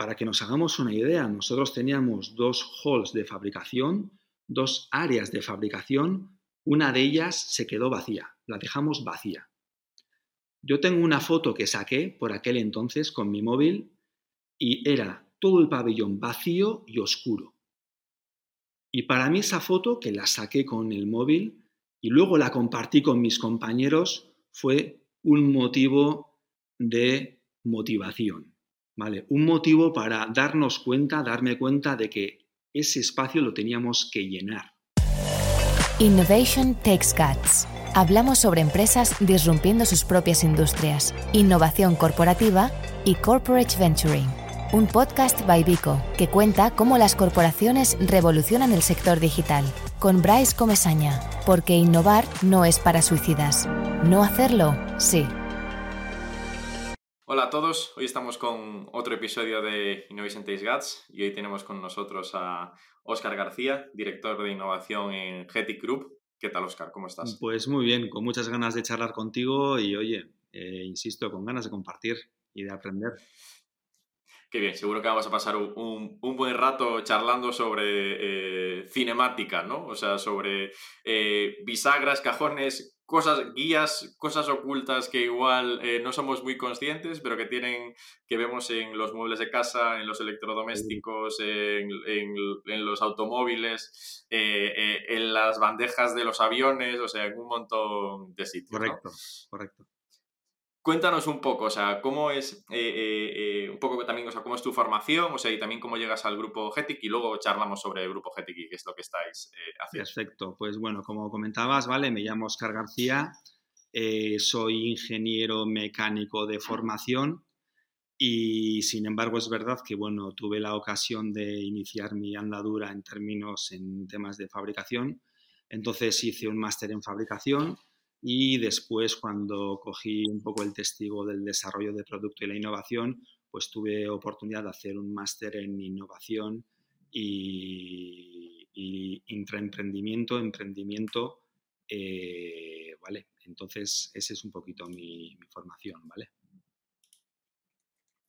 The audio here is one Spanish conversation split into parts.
para que nos hagamos una idea, nosotros teníamos dos halls de fabricación, dos áreas de fabricación, una de ellas se quedó vacía, la dejamos vacía. Yo tengo una foto que saqué por aquel entonces con mi móvil y era todo el pabellón vacío y oscuro. Y para mí esa foto, que la saqué con el móvil y luego la compartí con mis compañeros, fue un motivo de motivación, ¿vale? Un motivo para darnos cuenta, darme cuenta de que ese espacio lo teníamos que llenar. Innovation Takes Guts. Hablamos sobre empresas disrumpiendo sus propias industrias, innovación corporativa y corporate venturing un podcast by Vico que cuenta cómo las corporaciones revolucionan el sector digital. Con Bryce Comesaña, porque innovar no es para suicidas. No hacerlo, sí. Hola a todos, hoy estamos con otro episodio de Innovation Taste Guts y hoy tenemos con nosotros a Óscar García, director de innovación en Getic Group. ¿Qué tal, Óscar? ¿Cómo estás? Pues muy bien, con muchas ganas de charlar contigo y, oye, eh, insisto, con ganas de compartir y de aprender. Qué bien, seguro que vamos a pasar un, buen rato charlando sobre eh, cinemática, ¿no? O sea, sobre eh, bisagras, cajones, cosas, guías, cosas ocultas que igual eh, no somos muy conscientes, pero que tienen, que vemos en los muebles de casa, en los electrodomésticos, en, en los automóviles, en las bandejas de los aviones, o sea, en un montón de sitios. Correcto, correcto. Cuéntanos un poco, o sea, cómo es, eh, eh, eh, un poco también, o sea, cómo es tu formación, o sea, y también cómo llegas al grupo GETIC y luego charlamos sobre el grupo GETIC y qué es lo que estáis haciendo. Perfecto, pues bueno, como comentabas, ¿vale? Me llamo Oscar García, soy ingeniero mecánico de formación y sin embargo es verdad que, bueno, tuve la ocasión de iniciar mi andadura en términos en temas de fabricación, entonces hice un máster en fabricación y después, cuando cogí un poco el testigo del desarrollo de producto y la innovación, pues tuve oportunidad de hacer un máster en innovación y, intraemprendimiento, emprendimiento, eh, ¿vale? Entonces, esa es un poquito mi, mi formación, ¿vale?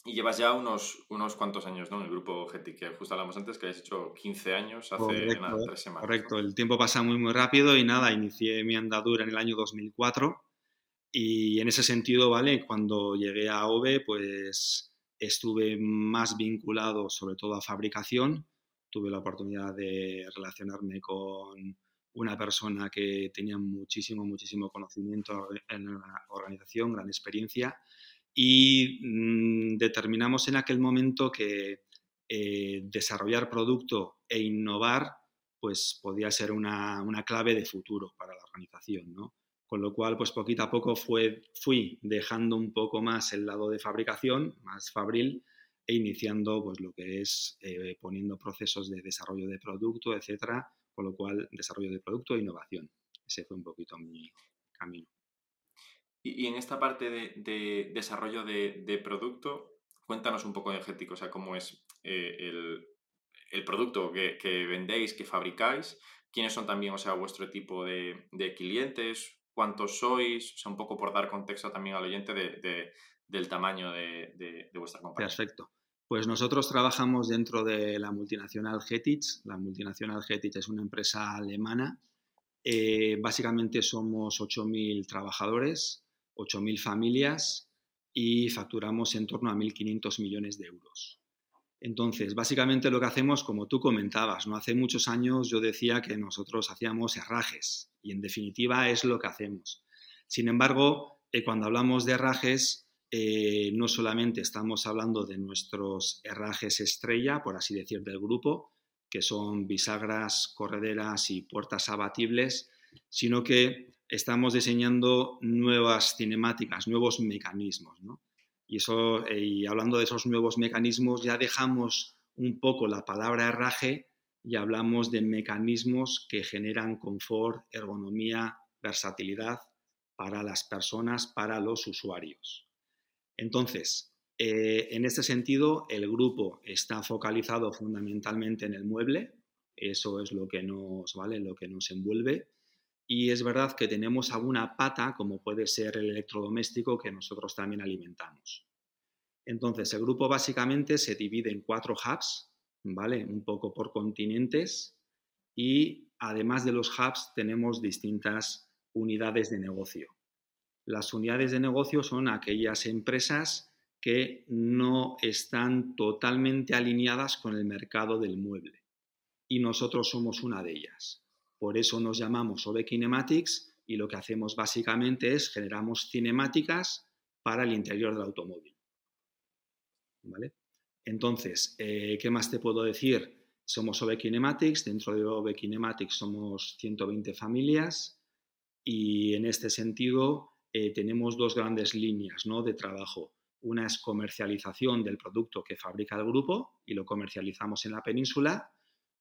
Y llevas ya unos, unos cuantos años, ¿no? En el grupo GETI, que justo hablamos antes, que has hecho 15 años, hace correcto, tres semanas. Correcto, el tiempo pasa muy, muy rápido y nada, inicié mi andadura en el año 2004 y en ese sentido, ¿vale? Cuando llegué a OVE, pues estuve más vinculado sobre todo a fabricación, tuve la oportunidad de relacionarme con una persona que tenía muchísimo, muchísimo conocimiento en la organización, gran experiencia y mm, determinamos en aquel momento que eh, desarrollar producto e innovar pues podía ser una, clave de futuro para la organización, ¿no? Con lo cual, pues poquito a poco fui dejando un poco más el lado de fabricación, más fabril, e iniciando pues lo que es eh, poniendo procesos de desarrollo de producto, etcétera, con lo cual desarrollo de producto e innovación. Ese fue un poquito mi camino. Y, en esta parte de, desarrollo de, producto, cuéntanos un poco energético, o sea, cómo es eh, el, producto que, vendéis, que fabricáis, quiénes son también, o sea, vuestro tipo de, clientes, cuántos sois, o sea, un poco por dar contexto también al oyente del tamaño de, vuestra compañía. Perfecto. Pues nosotros trabajamos dentro de la multinacional Getich. La multinacional Getich es una empresa alemana. Eh, básicamente somos 8.000 trabajadores. 8.000 familias y facturamos en torno a 1.500 millones de euros. Entonces, básicamente lo que hacemos, como tú comentabas, no hace muchos años yo decía que nosotros hacíamos herrajes y en definitiva es lo que hacemos. Sin embargo, eh, cuando hablamos de herrajes, eh, no solamente estamos hablando de nuestros herrajes estrella, por así decir, del grupo, que son bisagras, correderas y puertas abatibles, sino que estamos diseñando nuevas cinemáticas, nuevos mecanismos. Y, eso, eh, y hablando de esos nuevos mecanismos, ya dejamos un poco la palabra herraje y hablamos de mecanismos que generan confort, ergonomía, versatilidad para las personas, para los usuarios. Entonces, eh, en este sentido, el grupo está focalizado fundamentalmente en el mueble, eso es lo que nos vale, lo que nos envuelve, y es verdad que tenemos alguna pata, como puede ser el electrodoméstico, que nosotros también alimentamos. Entonces, el grupo básicamente se divide en cuatro hubs, ¿vale? Un poco por continentes y además de los hubs tenemos distintas unidades de negocio. Las unidades de negocio son aquellas empresas que no están totalmente alineadas con el mercado del mueble y nosotros somos una de ellas. Por eso nos llamamos OV Kinematics y lo que hacemos básicamente es generamos cinemáticas para el interior del automóvil. ¿Vale? Entonces, eh, ¿qué más te puedo decir? Somos OV Kinematics, dentro de OV Kinematics somos 120 familias y en este sentido eh, tenemos dos grandes líneas ¿no? de trabajo. Una es comercialización del producto que fabrica el grupo y lo comercializamos en la península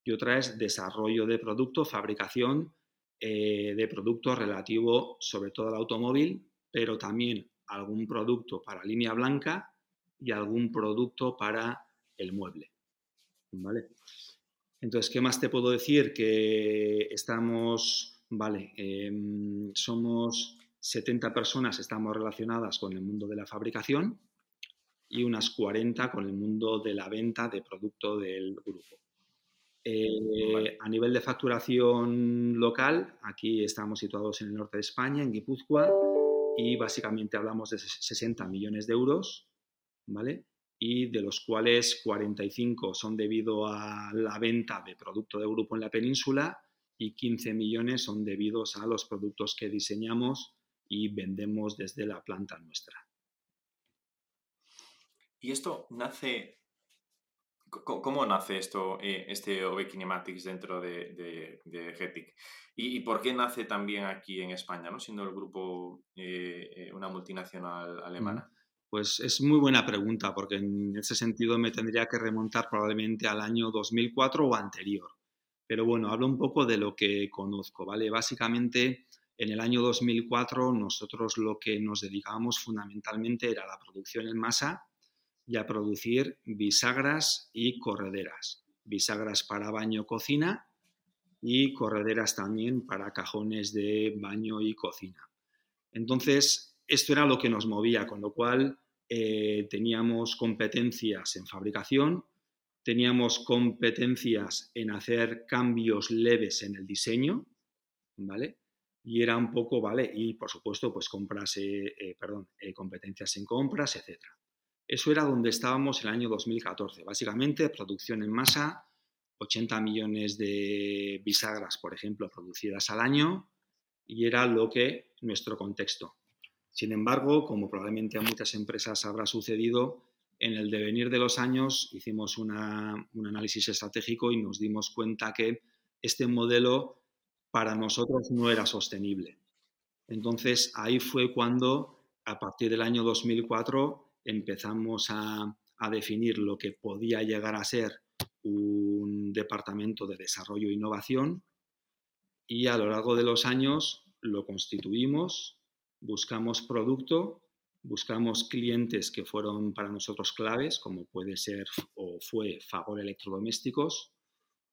y otra es desarrollo de producto, fabricación eh, de producto relativo sobre todo al automóvil, pero también algún producto para línea blanca y algún producto para el mueble. ¿Vale? Entonces, ¿qué más te puedo decir? Que estamos, vale, em, somos 70 personas, estamos relacionadas con el mundo de la fabricación y unas 40 con el mundo de la venta de producto del grupo. Eh, a nivel de facturación local, aquí estamos situados en el norte de España, en Guipúzcoa, y básicamente hablamos de 60 millones de euros, ¿vale? Y de los cuales 45 son debido a la venta de producto de grupo en la península y 15 millones son debidos a los productos que diseñamos y vendemos desde la planta nuestra. ¿Y esto nace ¿Cómo nace esto, eh, este OV Kinematics dentro de, de, GETIC? ¿Y, por qué nace también aquí en España, ¿no? siendo el grupo eh, eh, una multinacional alemana? Pues es muy buena pregunta, porque en ese sentido me tendría que remontar probablemente al año 2004 o anterior. Pero bueno, hablo un poco de lo que conozco, ¿vale? Básicamente, en el año 2004 nosotros lo que nos dedicábamos fundamentalmente era la producción en masa y a producir bisagras y correderas. Bisagras para baño cocina y correderas también para cajones de baño y cocina. Entonces, esto era lo que nos movía, con lo cual eh, teníamos competencias en fabricación, teníamos competencias en hacer cambios leves en el diseño, ¿vale? Y era un poco, ¿vale? Y por supuesto, pues compras, eh, eh, competencias en compras, etcétera. Eso era donde estábamos el año 2014. Básicamente, producción en masa, 80 millones de bisagras, por ejemplo, producidas al año, y era lo que nuestro contexto. Sin embargo, como probablemente a muchas empresas habrá sucedido, en el devenir de los años hicimos un análisis estratégico y nos dimos cuenta que este modelo para nosotros no era sostenible. Entonces, ahí fue cuando, a partir del año 2004, empezamos a, definir lo que podía llegar a ser un departamento de desarrollo e innovación y a lo largo de los años lo constituimos, buscamos producto, buscamos clientes que fueron para nosotros claves, como puede ser o fue Favor Electrodomésticos,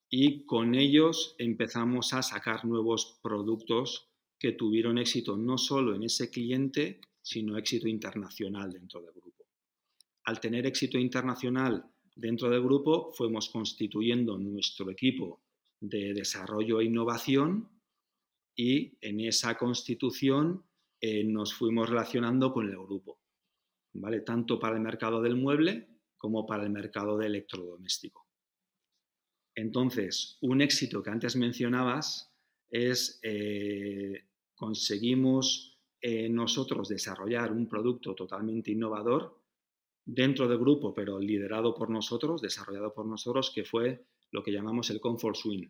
y con ellos empezamos a sacar nuevos productos que tuvieron éxito no solo en ese cliente, sino éxito internacional dentro del grupo. Al tener éxito internacional dentro del grupo, fuimos constituyendo nuestro equipo de desarrollo e innovación y en esa constitución eh, nos fuimos relacionando con el grupo, ¿vale? tanto para el mercado del mueble como para el mercado de electrodoméstico. Entonces, un éxito que antes mencionabas es eh, conseguimos eh, nosotros desarrollar un producto totalmente innovador dentro del grupo, pero liderado por nosotros, desarrollado por nosotros, que fue lo que llamamos el Comfort Swing.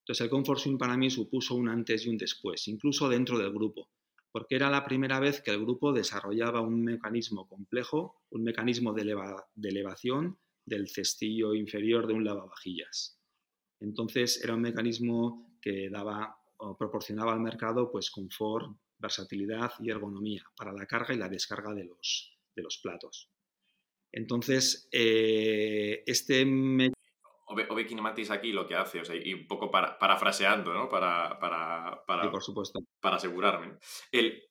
Entonces el Comfort Swing para mí supuso un antes y un después, incluso dentro del grupo, porque era la primera vez que el grupo desarrollaba un mecanismo complejo, un mecanismo de, de elevación del cestillo inferior de un lavavajillas. Entonces era un mecanismo que daba o proporcionaba al mercado pues confort, versatilidad y ergonomía para la carga y la descarga de los, de los platos. Entonces, eh, este... Me... Ove, Kinematics aquí lo que hace, o sea, y un poco para, parafraseando, ¿no? Para, para, para, por supuesto. para asegurarme. El,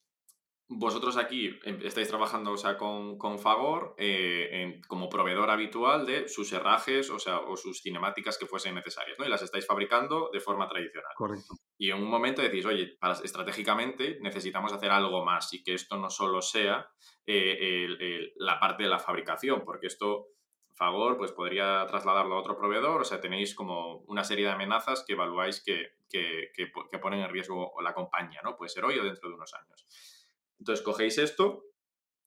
vosotros aquí em, estáis trabajando o sea, con, con Fagor eh, como proveedor habitual de sus herrajes o, sea, o sus cinemáticas que fuesen necesarias, ¿no? Y las estáis fabricando de forma tradicional. Correcto. Y en un momento decís, oye, para, estratégicamente necesitamos hacer algo más y que esto no solo sea eh, la parte de la fabricación, porque esto Fagor pues podría trasladarlo a otro proveedor, o sea, tenéis como una serie de amenazas que evaluáis que, que, que, que ponen en riesgo la compañía, ¿no? Puede ser hoy o dentro de unos años. Entonces cogéis esto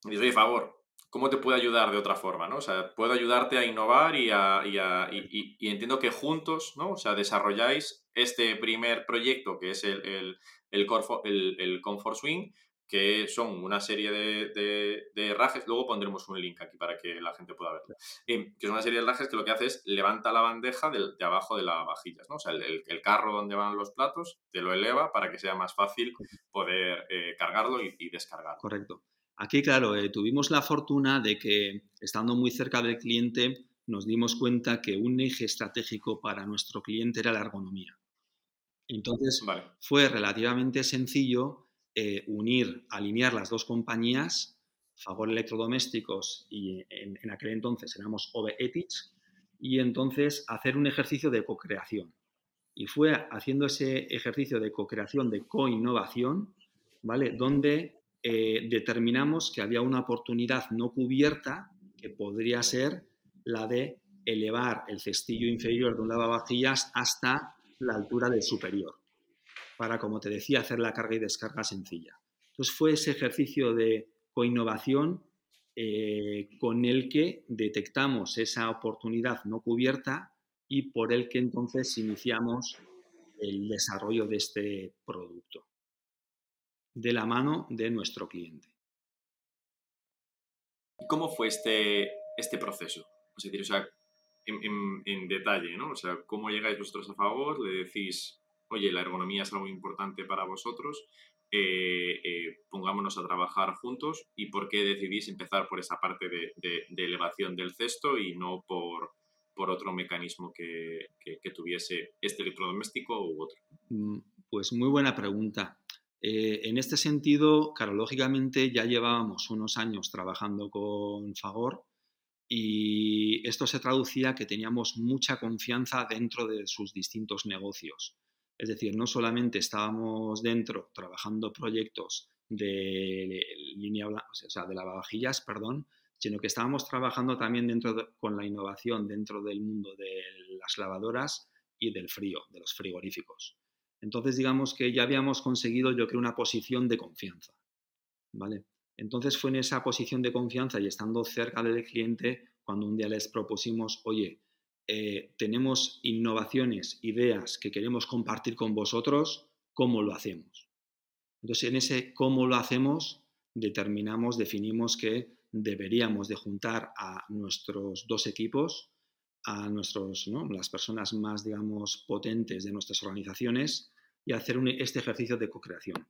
y dices, oye, favor, ¿cómo te puedo ayudar de otra forma? ¿no? O sea, puedo ayudarte a innovar y, a, y, entiendo que juntos, ¿no? O sea, desarrolláis este primer proyecto que es el, el, el, el Comfort Swing, que son una serie de, de, rajes, luego pondremos un link aquí para que la gente pueda verlo, eh, que es una serie de rajes que lo que hace es levanta la bandeja de, de abajo de las vajillas, ¿no? O sea, el, el, carro donde van los platos te lo eleva para que sea más fácil poder eh, cargarlo y, y, descargarlo. Correcto. Aquí, claro, eh, tuvimos la fortuna de que, estando muy cerca del cliente, nos dimos cuenta que un eje estratégico para nuestro cliente era la ergonomía. Entonces, vale. fue relativamente sencillo eh, unir, alinear las dos compañías, Favor Electrodomésticos y en, aquel entonces éramos OVE y entonces hacer un ejercicio de co-creación. Y fue haciendo ese ejercicio de co-creación, de co-innovación, ¿vale? Donde eh, determinamos que había una oportunidad no cubierta que podría ser la de elevar el cestillo inferior de un lavavajillas hasta la altura del superior para, como te decía, hacer la carga y descarga sencilla. Entonces fue ese ejercicio de coinnovación eh, con el que detectamos esa oportunidad no cubierta y por el que entonces iniciamos el desarrollo de este producto de la mano de nuestro cliente. ¿Cómo fue este, este proceso? Es decir, o sea, en, detalle, ¿no? O sea, ¿cómo llegáis vosotros a favor? Le decís, oye, la ergonomía es algo importante para vosotros, eh, eh, pongámonos a trabajar juntos y por qué decidís empezar por esa parte de, elevación del cesto y no por, otro mecanismo que, tuviese este electrodoméstico u otro? Mm, pues muy buena pregunta. Eh, en este sentido, claro, lógicamente ya llevábamos unos años trabajando con Fagor y esto se traducía que teníamos mucha confianza dentro de sus distintos negocios. Es decir, no solamente estábamos dentro trabajando proyectos de línea o sea, de lavavajillas, perdón, sino que estábamos trabajando también dentro de, con la innovación dentro del mundo de las lavadoras y del frío, de los frigoríficos. Entonces, digamos que ya habíamos conseguido, yo creo, una posición de confianza. ¿Vale? Entonces fue en esa posición de confianza y estando cerca del cliente cuando un día les propusimos, oye, eh, tenemos innovaciones, ideas que queremos compartir con vosotros, ¿cómo lo hacemos? Entonces, en ese cómo lo hacemos, determinamos, definimos que deberíamos de juntar a nuestros dos equipos, a nuestros, ¿no? las personas más, digamos, potentes de nuestras organizaciones y hacer un, este ejercicio de co-creación.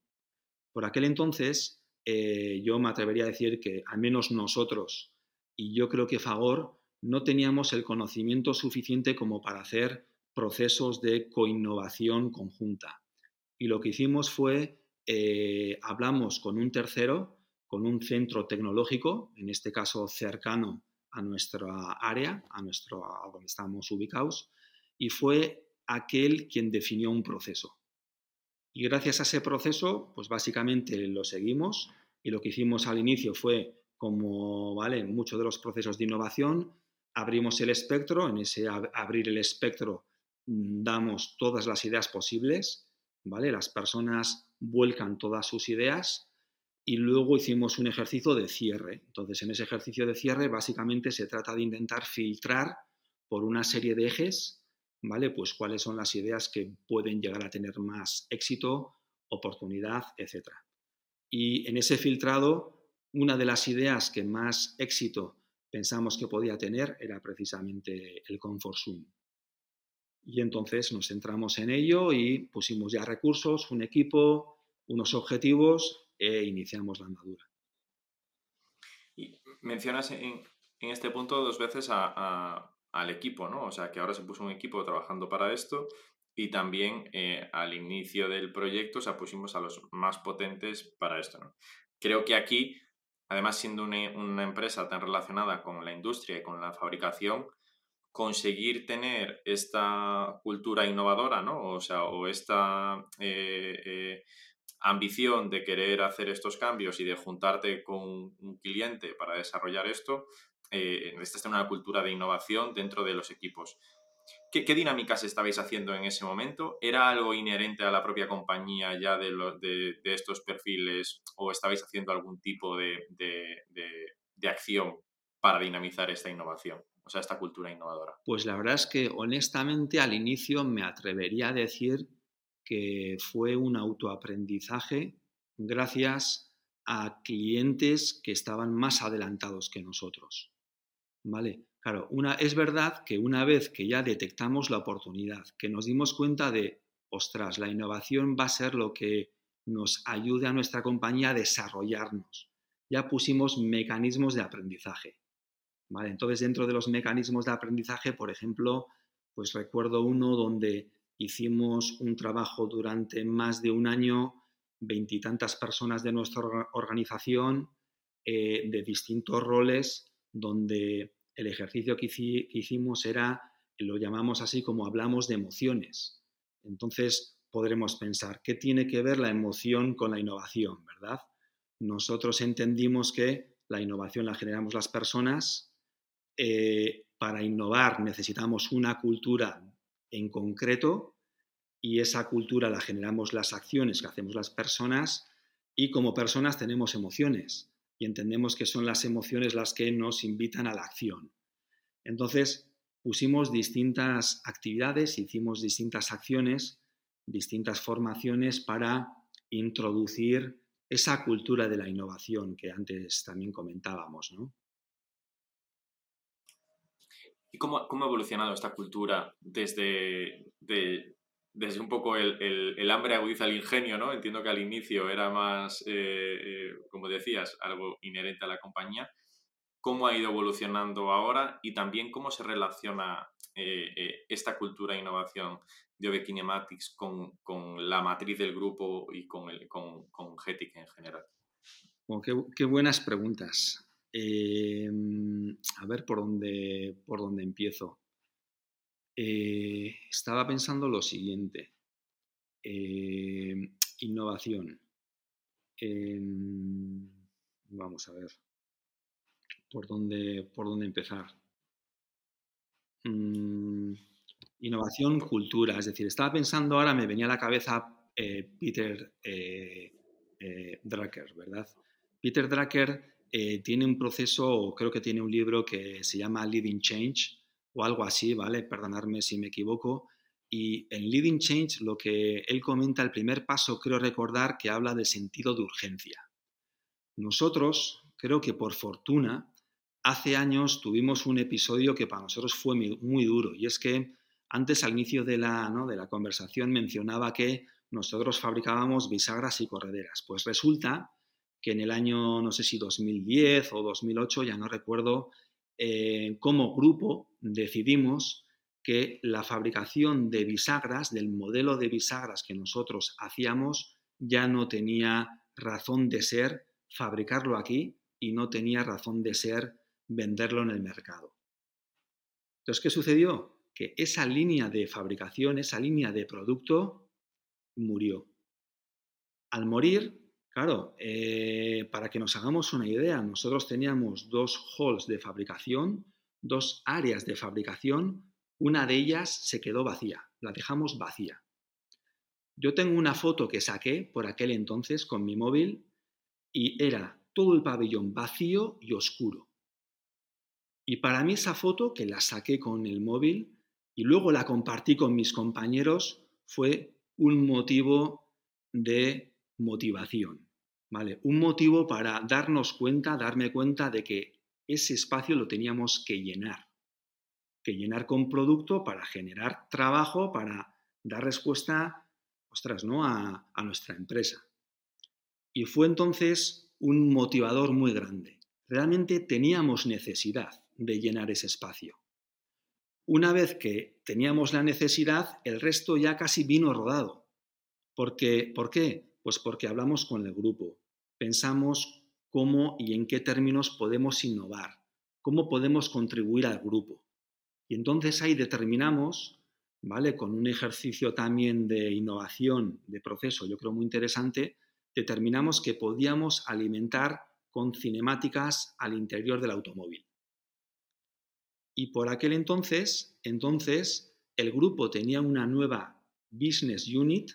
Por aquel entonces, eh, yo me atrevería a decir que al menos nosotros, y yo creo que Fagor, no teníamos el conocimiento suficiente como para hacer procesos de coinnovación conjunta. Y lo que hicimos fue, eh, hablamos con un tercero, con un centro tecnológico, en este caso cercano a nuestra área, a, nuestro, a donde estamos ubicados, y fue aquel quien definió un proceso. Y gracias a ese proceso, pues básicamente lo seguimos y lo que hicimos al inicio fue, como vale, muchos de los procesos de innovación, abrimos el espectro, en ese abrir el espectro mm, damos todas las ideas posibles, ¿vale? Las personas vuelcan todas sus ideas y luego hicimos un ejercicio de cierre. Entonces, en ese ejercicio de cierre básicamente se trata de intentar filtrar por una serie de ejes, ¿vale? Pues cuáles son las ideas que pueden llegar a tener más éxito, oportunidad, etc. Y en ese filtrado, una de las ideas que más éxito pensamos que podía tener era precisamente el Comfort Zoom. Y entonces nos centramos en ello y pusimos ya recursos, un equipo, unos objetivos e iniciamos la andadura. Y mencionas en, este punto dos veces al equipo, ¿no? O sea, que ahora se puso un equipo trabajando para esto y también eh, al inicio del proyecto, o sea, pusimos a los más potentes para esto, ¿no? creo que aquí, además siendo una, empresa tan relacionada con la industria y con la fabricación, conseguir tener esta cultura innovadora, ¿no? O sea, o esta eh, eh, ambición de querer hacer estos cambios y de juntarte con un cliente para desarrollar esto, eh, esta es una cultura de innovación dentro de los equipos. ¿Qué, dinámicas estabais haciendo en ese momento? ¿Era algo inherente a la propia compañía ya de, estos perfiles o estabais haciendo algún tipo de, de acción para dinamizar esta innovación? O sea, esta cultura innovadora. Pues la verdad es que honestamente al inicio me atrevería a decir que fue un autoaprendizaje gracias a clientes que estaban más adelantados que nosotros. ¿Vale? Claro, es verdad que una vez que ya detectamos la oportunidad, que nos dimos cuenta de, ostras, la innovación va a ser lo que nos ayude a nuestra compañía a desarrollarnos. Ya pusimos mecanismos de aprendizaje. ¿vale? Entonces, dentro de los mecanismos de aprendizaje, por ejemplo, pues recuerdo uno donde hicimos un trabajo durante más de un año, veintitantas personas de nuestra organización, eh, de distintos roles, donde el ejercicio que, hicimos era, lo llamamos así como hablamos de emociones. Entonces podremos pensar, ¿qué tiene que ver la emoción con la innovación, verdad? Nosotros entendimos que la innovación la generamos las personas. Eh, para innovar necesitamos una cultura en concreto y esa cultura la generamos las acciones que hacemos las personas y como personas tenemos emociones y entendemos que son las emociones las que nos invitan a la acción. Entonces, pusimos distintas actividades, hicimos distintas acciones, distintas formaciones para introducir esa cultura de la innovación que antes también comentábamos. ¿Y cómo, ha evolucionado esta cultura desde, desde un poco el, hambre agudiza el ingenio, ¿no? Entiendo que al inicio era más, eh, eh, como decías, algo inherente a la compañía. ¿Cómo ha ido evolucionando ahora y también cómo se relaciona eh, esta cultura de innovación de OV Kinematics con, la matriz del grupo y con, el, con, con GETIC en general? qué, buenas preguntas. a ver por dónde, por dónde empiezo. Eh, estaba pensando lo siguiente. Eh, innovación. Em, vamos a ver. ¿Por dónde, por dónde empezar? Mm, innovación, cultura. Es decir, estaba pensando ahora, me venía a la cabeza eh, Peter Drucker, ¿verdad? Peter Drucker tiene un proceso, creo que tiene un libro que se llama Living Change, o algo así, ¿vale? Perdonadme si me equivoco. Y en Leading Change lo que él comenta, el primer paso, creo recordar que habla de sentido de urgencia. Nosotros, creo que por fortuna, hace años tuvimos un episodio que para nosotros fue muy, duro y es que antes al inicio de la, ¿no? de la conversación mencionaba que nosotros fabricábamos bisagras y correderas. Pues resulta que en el año, no sé si 2010 o 2008, ya no recuerdo, eh, como grupo decidimos que la fabricación de bisagras, del modelo de bisagras que nosotros hacíamos, ya no tenía razón de ser fabricarlo aquí y no tenía razón de ser venderlo en el mercado. Entonces, ¿qué sucedió? Que esa línea de fabricación, esa línea de producto, murió. Al morir, Claro, eh, para que nos hagamos una idea, nosotros teníamos dos halls de fabricación, dos áreas de fabricación, una de ellas se quedó vacía, la dejamos vacía. Yo tengo una foto que saqué por aquel entonces con mi móvil y era todo el pabellón vacío y oscuro. Y para mí esa foto, que la saqué con el móvil y luego la compartí con mis compañeros, fue un motivo de motivación. ¿vale? Un motivo para darnos cuenta, darme cuenta de que ese espacio lo teníamos que llenar. Que llenar con producto para generar trabajo, para dar respuesta ostras, ¿no? a, nuestra empresa. Y fue entonces un motivador muy grande. Realmente teníamos necesidad de llenar ese espacio. Una vez que teníamos la necesidad, el resto ya casi vino rodado. Porque, ¿Por qué? Pues porque hablamos con el grupo, pensamos cómo y en qué términos podemos innovar, cómo podemos contribuir al grupo. Y entonces ahí determinamos, ¿vale? Con un ejercicio también de innovación de proceso, yo creo muy interesante, determinamos que podíamos alimentar con cinemáticas al interior del automóvil. Y por aquel entonces, entonces el grupo tenía una nueva business unit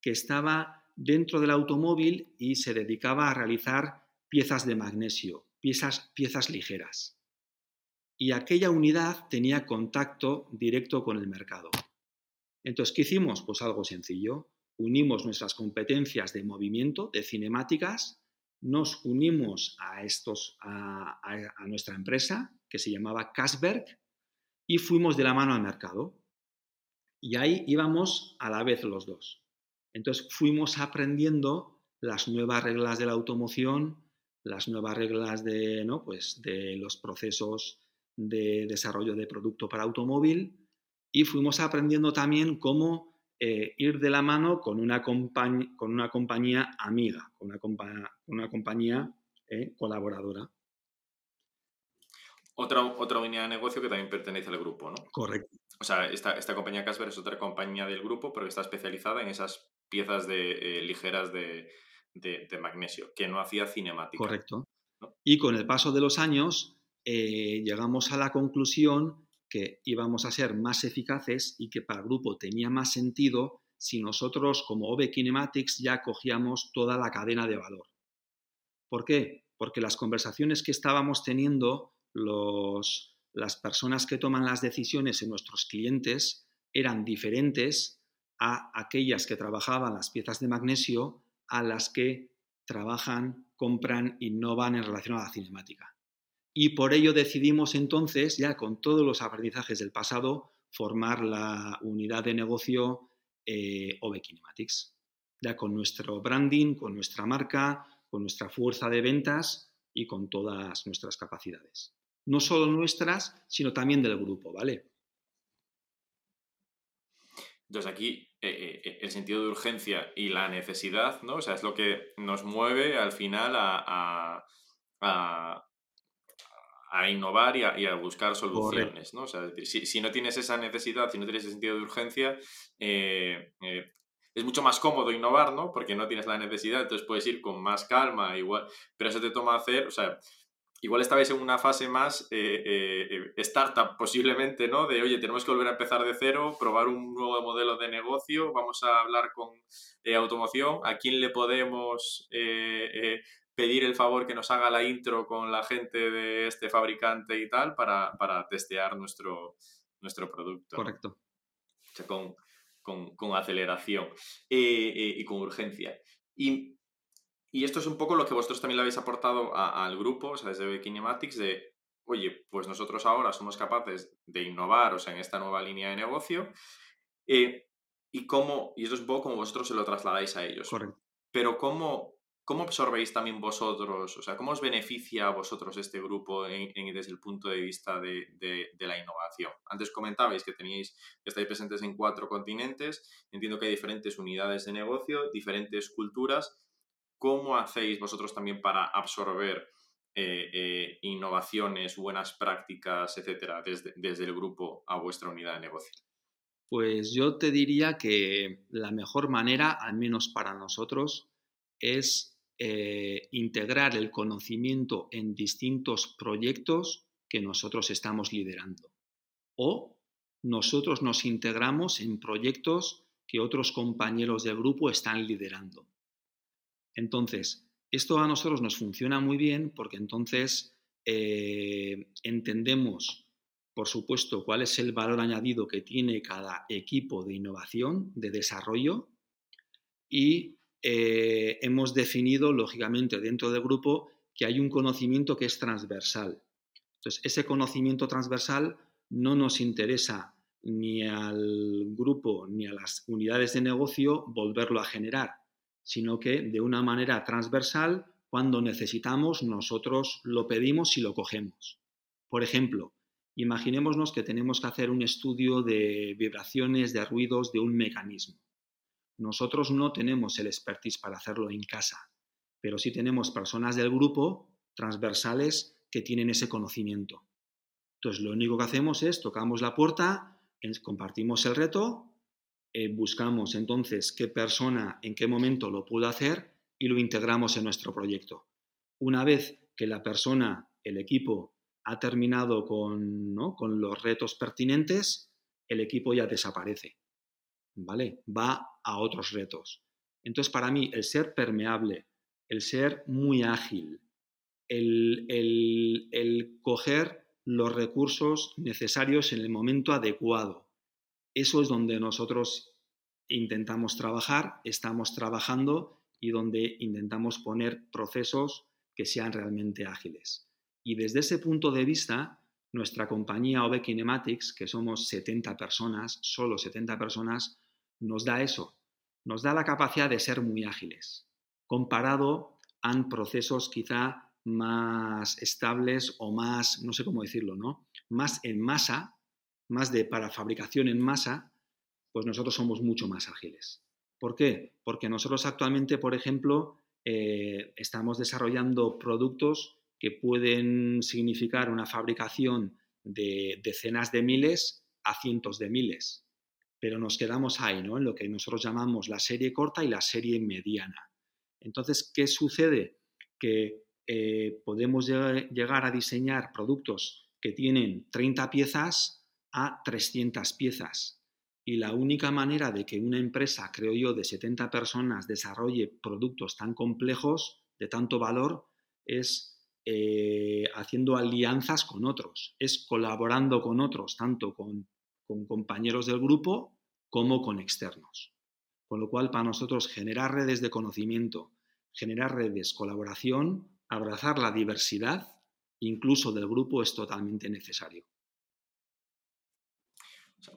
que estaba dentro del automóvil y se dedicaba a realizar piezas de magnesio, piezas, piezas ligeras. Y aquella unidad tenía contacto directo con el mercado. Entonces, ¿qué hicimos? Pues algo sencillo. Unimos nuestras competencias de movimiento, de cinemáticas, nos unimos a, estos, a, nuestra empresa, que se llamaba Kasberg, y fuimos de la mano al mercado. Y ahí íbamos a la vez los dos. Entonces fuimos aprendiendo las nuevas reglas de la automoción, las nuevas reglas de, ¿no? pues de los procesos de desarrollo de producto para automóvil y fuimos aprendiendo también cómo eh, ir de la mano con una, con una compañía amiga, con una, una compañía eh, colaboradora. Otra, otra unidad de negocio que también pertenece al grupo, ¿no? Correcto. O sea, esta, esta compañía Casper es otra compañía del grupo, pero está especializada en esas piezas de, eh, ligeras de, magnesio, que no hacía cinemática. Correcto. Y con el paso de los años llegamos a la conclusión que íbamos a ser más eficaces y que para el grupo tenía más sentido si nosotros como OV Kinematics ya cogíamos toda la cadena de valor. ¿Por qué? Porque las conversaciones que estábamos teniendo los, las personas que toman las decisiones en nuestros clientes eran diferentes a aquellas que trabajaban las piezas de magnesio a las que trabajan, compran, innovan en relación a la cinemática. Y por ello decidimos entonces, ya con todos los aprendizajes del pasado, formar la unidad de negocio eh, Kinematics. Ya con nuestro branding, con nuestra marca, con nuestra fuerza de ventas y con todas nuestras capacidades. No solo nuestras, sino también del grupo, ¿vale? Entonces aquí eh, eh, el sentido de urgencia y la necesidad, ¿no? O sea, es lo que nos mueve al final a innovar y a, buscar soluciones, ¿no? O sea, si, no tienes esa necesidad, si no tienes ese sentido de urgencia, eh, eh, es mucho más cómodo innovar, ¿no? Porque no tienes la necesidad, entonces puedes ir con más calma, igual, pero eso te toma hacer, o sea, igual estabais en una fase más eh, startup posiblemente, ¿no? De, oye, tenemos que volver a empezar de cero, probar un nuevo modelo de negocio, vamos a hablar con automoción, a quién le podemos pedir el favor que nos haga la intro con la gente de este fabricante y tal para, testear nuestro, nuestro producto. Correcto. con, aceleración eh, eh, y con urgencia. Y, esto es un poco lo que vosotros también le habéis aportado al grupo, o sea, desde Kinematics, de, oye, pues nosotros ahora somos capaces de innovar, o sea, en esta nueva línea de negocio, eh, y cómo, y esto es un poco como vosotros se lo trasladáis a ellos. Correcto. Pero cómo, ¿Cómo absorbéis también vosotros, o sea, cómo os beneficia a vosotros este grupo desde el punto de vista de, la innovación? Antes comentabais que teníais, que estáis presentes en cuatro continentes, entiendo que hay diferentes unidades de negocio, diferentes culturas. ¿Cómo hacéis vosotros también para absorber eh, eh, innovaciones, buenas prácticas, etcétera, desde, desde el grupo a vuestra unidad de negocio? Pues yo te diría que la mejor manera, al menos para nosotros, es eh, integrar el conocimiento en distintos proyectos que nosotros estamos liderando. O nosotros nos integramos en proyectos que otros compañeros del grupo están liderando. Entonces, esto a nosotros nos funciona muy bien porque entonces eh, entendemos, por supuesto, cuál es el valor añadido que tiene cada equipo de innovación, de desarrollo, y eh, hemos definido, lógicamente, dentro del grupo que hay un conocimiento que es transversal. Entonces, ese conocimiento transversal no nos interesa ni al grupo ni a las unidades de negocio volverlo a generar, sino que de una manera transversal, cuando necesitamos, nosotros lo pedimos y lo cogemos. Por ejemplo, imaginémonos que tenemos que hacer un estudio de vibraciones, de ruidos de un mecanismo. Nosotros no tenemos el expertise para hacerlo en casa, pero sí tenemos personas del grupo transversales que tienen ese conocimiento. Entonces, lo único que hacemos es tocamos la puerta, compartimos el reto, eh, buscamos entonces qué persona en qué momento lo puede hacer y lo integramos en nuestro proyecto. Una vez que la persona, el equipo, ha terminado con, con los retos pertinentes, el equipo ya desaparece. ¿Vale? Va a otros retos. Entonces, para mí, el ser permeable, el ser muy ágil, el, el, coger los recursos necesarios en el momento adecuado. Eso es donde nosotros intentamos trabajar, estamos trabajando y donde intentamos poner procesos que sean realmente ágiles. Y desde ese punto de vista, nuestra compañía OB Kinematics, que somos 70 personas, solo 70 personas, nos da eso, nos da la capacidad de ser muy ágiles, comparado a procesos quizá más estables o más, no sé cómo decirlo, ¿no? Más en masa, más de para fabricación en masa, pues nosotros somos mucho más ágiles. ¿Por qué? Porque nosotros actualmente, por ejemplo, eh, estamos desarrollando productos que pueden significar una fabricación de decenas de miles a cientos de miles. Pero nos quedamos ahí, ¿no? En lo que nosotros llamamos la serie corta y la serie mediana. Entonces, ¿qué sucede? Que eh, podemos llegar a diseñar productos que tienen 30 piezas a 300 piezas. Y la única manera de que una empresa, creo yo, de 70 personas desarrolle productos tan complejos, de tanto valor, es eh, haciendo alianzas con otros, es colaborando con otros, tanto con, compañeros del grupo como con externos. Con lo cual, para nosotros, generar redes de conocimiento, generar redes, colaboración, abrazar la diversidad, incluso del grupo, es totalmente necesario.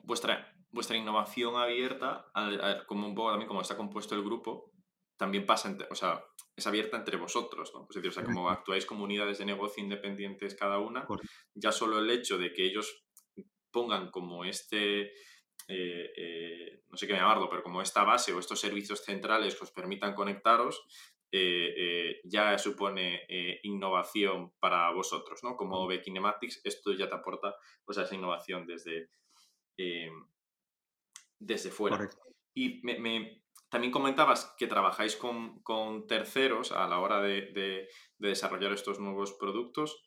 Vuestra, vuestra innovación abierta, como un poco también como está compuesto el grupo, también pasa, o sea, es abierta entre vosotros, ¿no? Es decir, o sea, como actuáis como unidades de negocio independientes cada una, ya solo el hecho de que ellos pongan como este, eh, eh, no sé qué llamarlo, pero como esta base o estos servicios centrales que os permitan conectaros, eh, ya supone innovación para vosotros, ¿no? Como ve Kinematics, esto ya te aporta pues, esa innovación desde, desde fuera. Y me, también comentabas que trabajáis con, terceros a la hora de, desarrollar estos nuevos productos.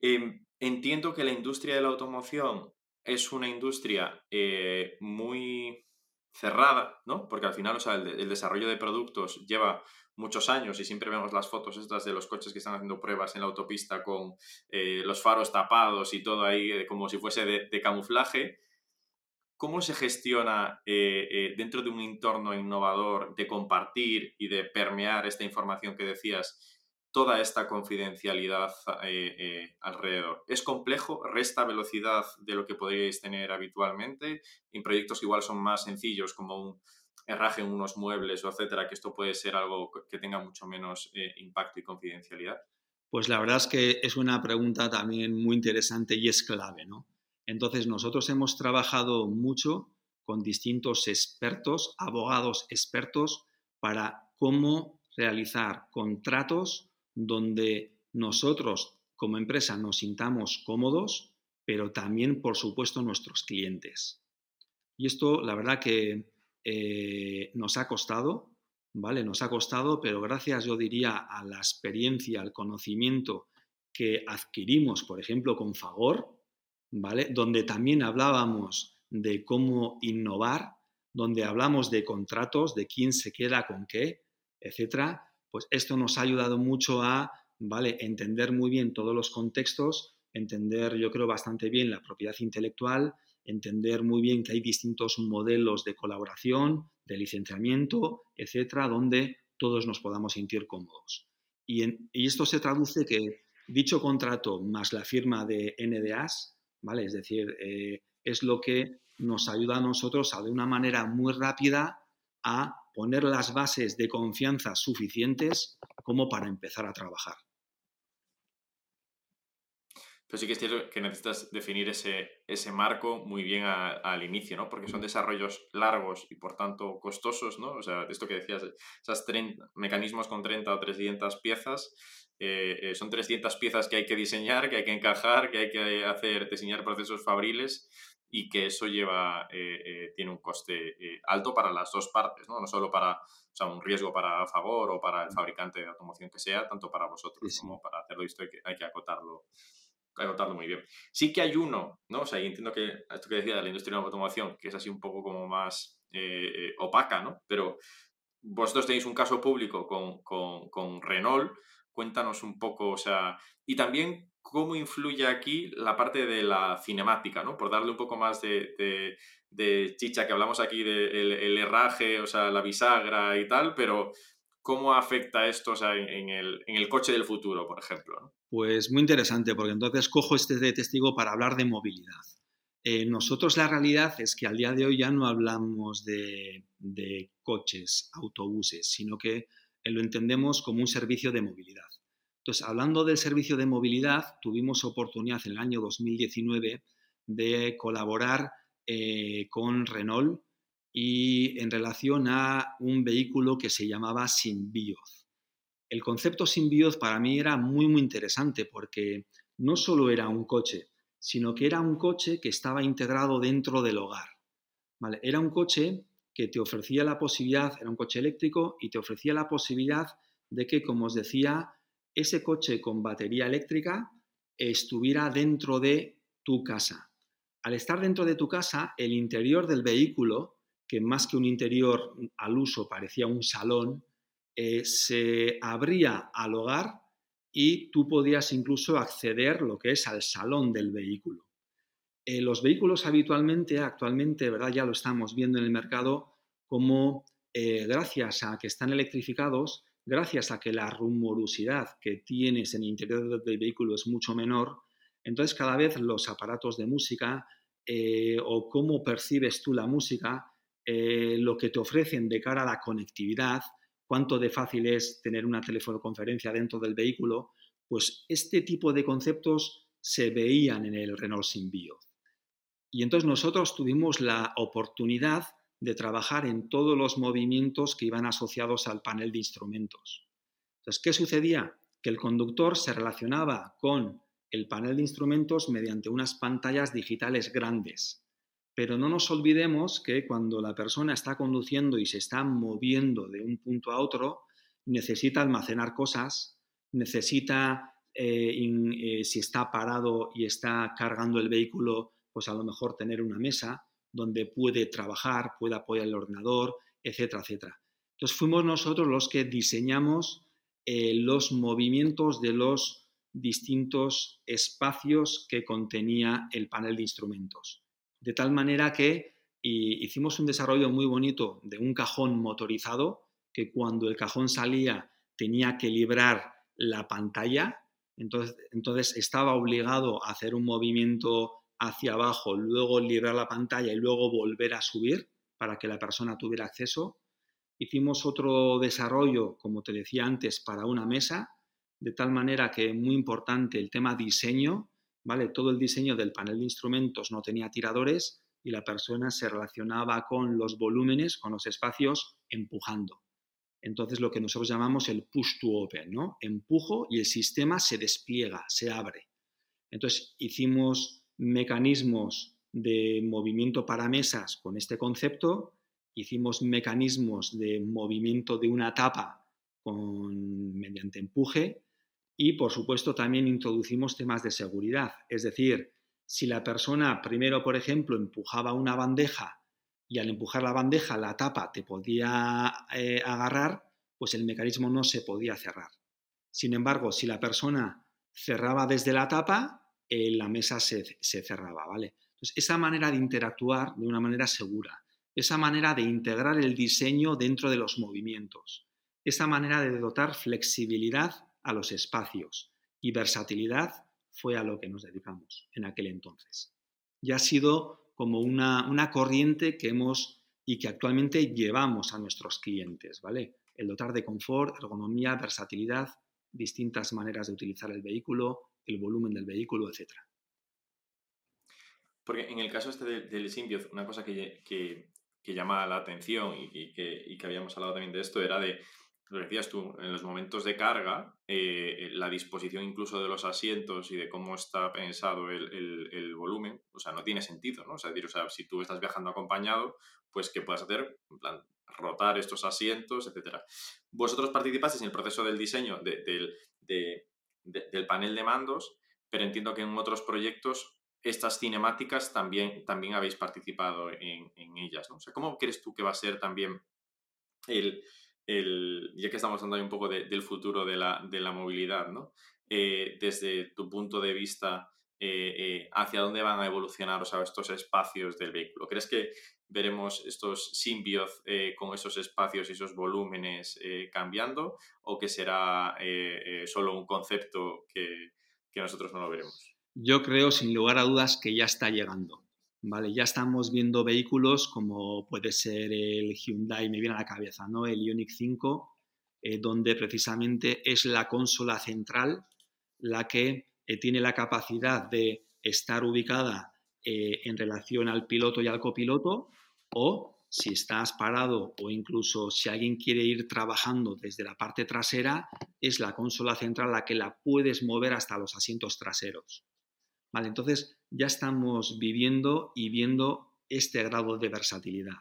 Em, entiendo que la industria de la automoción es una industria eh, muy cerrada, ¿no? Porque al final, o sea, el, desarrollo de productos lleva muchos años y siempre vemos las fotos estas de los coches que están haciendo pruebas en la autopista con eh, los faros tapados y todo ahí eh, como si fuese de, camuflaje. ¿Cómo se gestiona dentro de un entorno innovador de compartir y de permear esta información que decías toda esta confidencialidad eh, eh, alrededor. ¿Es complejo? ¿Resta velocidad de lo que podríais tener habitualmente? En proyectos que igual son más sencillos, como un herraje en unos muebles o etcétera, que esto puede ser algo que tenga mucho menos eh, impacto y confidencialidad. Pues la verdad es que es una pregunta también muy interesante y es clave, ¿no? Entonces, nosotros hemos trabajado mucho con distintos expertos, abogados expertos, para cómo realizar contratos donde nosotros como empresa nos sintamos cómodos, pero también, por supuesto, nuestros clientes. Y esto, la verdad que eh, nos ha costado, ¿vale? Nos ha costado, pero gracias, yo diría, a la experiencia, al conocimiento que adquirimos, por ejemplo, con Fagor, ¿vale? Donde también hablábamos de cómo innovar, donde hablamos de contratos, de quién se queda con qué, etcétera, pues esto nos ha ayudado mucho a ¿vale? entender muy bien todos los contextos, entender yo creo bastante bien la propiedad intelectual, entender muy bien que hay distintos modelos de colaboración, de licenciamiento, etcétera, donde todos nos podamos sentir cómodos. Y, esto se traduce que dicho contrato más la firma de NDAs, ¿vale? Es decir, eh, es lo que nos ayuda a nosotros a de una manera muy rápida a poner las bases de confianza suficientes como para empezar a trabajar. Pero sí que es cierto que necesitas definir ese, ese marco muy bien al inicio, ¿no? Porque son desarrollos largos y por tanto costosos, ¿no? O sea, esto que decías, esos mecanismos con 30 o 300 piezas, eh, eh, son 300 piezas que hay que diseñar, que hay que encajar, que hay que hacer, diseñar procesos fabriles y que eso lleva, eh, tiene un coste alto para las dos partes, ¿no? No solo para, o sea, un riesgo para favor o para el fabricante de automoción que sea, tanto para vosotros como para hacerlo esto hay que, hay que acotarlo agotarlo muy bien. Sí que hay uno, ¿no? O sea, y entiendo que esto que decía de la industria de la automoción, que es así un poco como más eh, eh, opaca, ¿no? Pero vosotros tenéis un caso público con, con, con, Renault, cuéntanos un poco, o sea, y también cómo influye aquí la parte de la cinemática, ¿no? Por darle un poco más de, de, de chicha, que hablamos aquí del el herraje, o sea, la bisagra y tal, pero ¿Cómo afecta esto en, el, coche del futuro, por ejemplo? Pues muy interesante, porque entonces cojo este de testigo para hablar de movilidad. Eh, nosotros la realidad es que al día de hoy ya no hablamos de, coches, autobuses, sino que lo entendemos como un servicio de movilidad. Entonces, hablando del servicio de movilidad, tuvimos oportunidad en el año 2019 de colaborar eh, con Renault y en relación a un vehículo que se llamaba Symbioth. El concepto Symbioth para mí era muy, muy interesante porque no solo era un coche, sino que era un coche que estaba integrado dentro del hogar. ¿vale? Era un coche que te ofrecía la posibilidad, era un coche eléctrico y te ofrecía la posibilidad de que, como os decía, ese coche con batería eléctrica estuviera dentro de tu casa. Al estar dentro de tu casa, el interior del vehículo que más que un interior al uso parecía un salón, eh, se abría al hogar y tú podías incluso acceder lo que es al salón del vehículo. Eh, los vehículos habitualmente, actualmente, ¿verdad? ya lo estamos viendo en el mercado, como eh, gracias a que están electrificados, gracias a que la rumorosidad que tienes en el interior del vehículo es mucho menor, entonces cada vez los aparatos de música o cómo percibes tú la música eh, lo que te ofrecen de cara a la conectividad, cuánto de fácil es tener una telefonoconferencia dentro del vehículo, pues este tipo de conceptos se veían en el Renault Symbiote. Y entonces nosotros tuvimos la oportunidad de trabajar en todos los movimientos que iban asociados al panel de instrumentos. Entonces, ¿qué sucedía? Que el conductor se relacionaba con el panel de instrumentos mediante unas pantallas digitales grandes. Pero no nos olvidemos que cuando la persona está conduciendo y se está moviendo de un punto a otro, necesita almacenar cosas, necesita, eh, eh, si está parado y está cargando el vehículo, pues a lo mejor tener una mesa donde puede trabajar, puede apoyar el ordenador, etcétera, etcétera. Entonces fuimos nosotros los que diseñamos eh, los movimientos de los distintos espacios que contenía el panel de instrumentos de tal manera que hicimos un desarrollo muy bonito de un cajón motorizado que cuando el cajón salía tenía que librar la pantalla, entonces, entonces estaba obligado a hacer un movimiento hacia abajo, luego librar la pantalla y luego volver a subir para que la persona tuviera acceso. Hicimos otro desarrollo, como te decía antes, para una mesa, de tal manera que muy importante el tema diseño, ¿vale? Todo el diseño del panel de instrumentos no tenía tiradores y la persona se relacionaba con los volúmenes, con los espacios, empujando. Entonces lo que nosotros llamamos el push to open, ¿no? Empujo y el sistema se despliega, se abre. Entonces hicimos mecanismos de movimiento para mesas con este concepto, hicimos mecanismos de movimiento de una tapa con, mediante empuje y, por supuesto, también introducimos temas de seguridad. Es decir, si la persona primero, por ejemplo, empujaba una bandeja y al empujar la bandeja la tapa te podía eh, agarrar, pues el mecanismo no se podía cerrar. Sin embargo, si la persona cerraba desde la tapa, eh, la mesa se, se cerraba, ¿vale? Entonces, esa manera de interactuar de una manera segura, esa manera de integrar el diseño dentro de los movimientos, esa manera de dotar flexibilidad a los espacios y versatilidad fue a lo que nos dedicamos en aquel entonces. Y ha sido como una, una corriente que hemos y que actualmente llevamos a nuestros clientes, ¿vale? El dotar de confort, ergonomía, versatilidad, distintas maneras de utilizar el vehículo, el volumen del vehículo, etcétera. Porque en el caso este del, del una cosa que, que, que, llama la atención y, que, y, que, habíamos hablado también de esto era de, lo decías tú, en los momentos de carga, eh, la disposición incluso de los asientos y de cómo está pensado el, el, volumen, o sea, no tiene sentido, ¿no? O sea, decir, o sea, si tú estás viajando acompañado, pues que puedas hacer, en plan, rotar estos asientos, etcétera. Vosotros participasteis en el proceso del diseño de, del panel de mandos, pero entiendo que en otros proyectos estas cinemáticas también, también habéis participado en, ellas, ¿no? O sea, ¿cómo crees tú que va a ser también el, el ya que estamos hablando un poco del futuro de la, de la movilidad, ¿no? Eh, desde tu punto de vista, eh, eh, ¿hacia dónde van a evolucionar o sea, estos espacios del vehículo? ¿Crees que veremos estos simbioth con esos espacios y esos volúmenes cambiando o que será solo un concepto que, que nosotros no lo veremos? yo creo sin lugar a dudas que ya está llegando. ¿Vale? Ya estamos viendo vehículos como puede ser el Hyundai, me viene a la cabeza, ¿no? el Ioniq 5, eh, donde precisamente es la consola central la que eh, tiene la capacidad de estar ubicada eh, en relación al piloto y al copiloto, o si estás parado o incluso si alguien quiere ir trabajando desde la parte trasera, es la consola central la que la puedes mover hasta los asientos traseros. Entonces ya estamos viviendo y viendo este grado de versatilidad.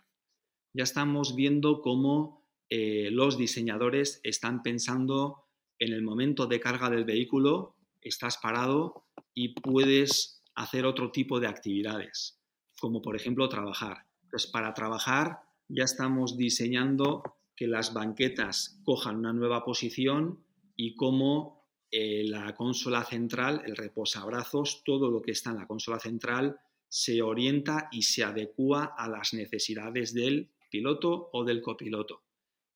Ya estamos viendo cómo eh, los diseñadores están pensando en el momento de carga del vehículo, estás parado y puedes hacer otro tipo de actividades, como por ejemplo trabajar. Pues para trabajar ya estamos diseñando que las banquetas cojan una nueva posición y cómo eh, la consola central, el reposabrazos, todo lo que está en la consola central se orienta y se adecua a las necesidades del piloto o del copiloto.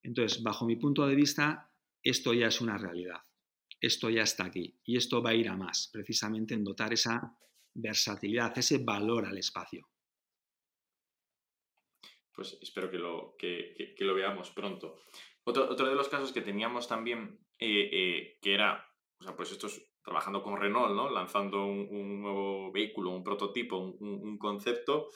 Entonces, bajo mi punto de vista, esto ya es una realidad. Esto ya está aquí y esto va a ir a más, precisamente en dotar esa versatilidad, ese valor al espacio. Pues espero que lo, que, lo veamos pronto. Otro, de los casos que teníamos también, eh, eh, que era o sea, pues esto es trabajando con Renault, ¿no? Lanzando un, nuevo vehículo, un prototipo, un, concepto,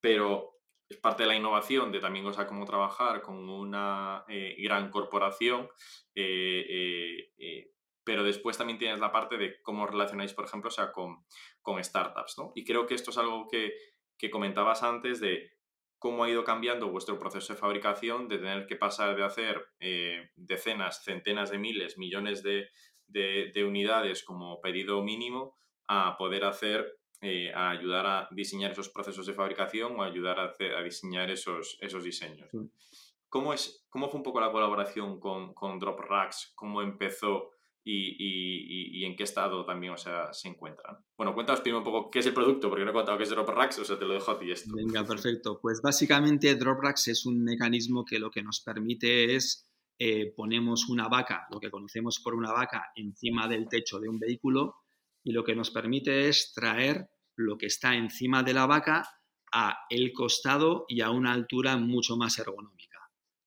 pero es parte de la innovación de también, o sea, cómo trabajar con una eh, gran corporación, eh, eh, pero después también tienes la parte de cómo relacionáis, por ejemplo, o sea, con, con startups, ¿no? Y creo que esto es algo que, que comentabas antes de cómo ha ido cambiando vuestro proceso de fabricación, de tener que pasar de hacer decenas, centenas de miles, millones de, de, unidades como pedido mínimo a poder hacer, eh, a ayudar a diseñar esos procesos de fabricación o ayudar a, a diseñar esos, esos diseños. ¿Cómo, es, ¿Cómo fue un poco la colaboración con, con Drop Racks? ¿Cómo empezó? Y, y, y, en qué estado también o sea, se encuentran. Bueno, cuéntanos primero un poco qué es el producto, porque no he contado qué es Drop Racks, o sea, te lo dejo a ti esto. Venga, perfecto. Pues básicamente Drop Racks es un mecanismo que lo que nos permite es eh, ponemos una vaca, lo que conocemos por una vaca, encima del techo de un vehículo y lo que nos permite es traer lo que está encima de la vaca a el costado y a una altura mucho más ergonómica.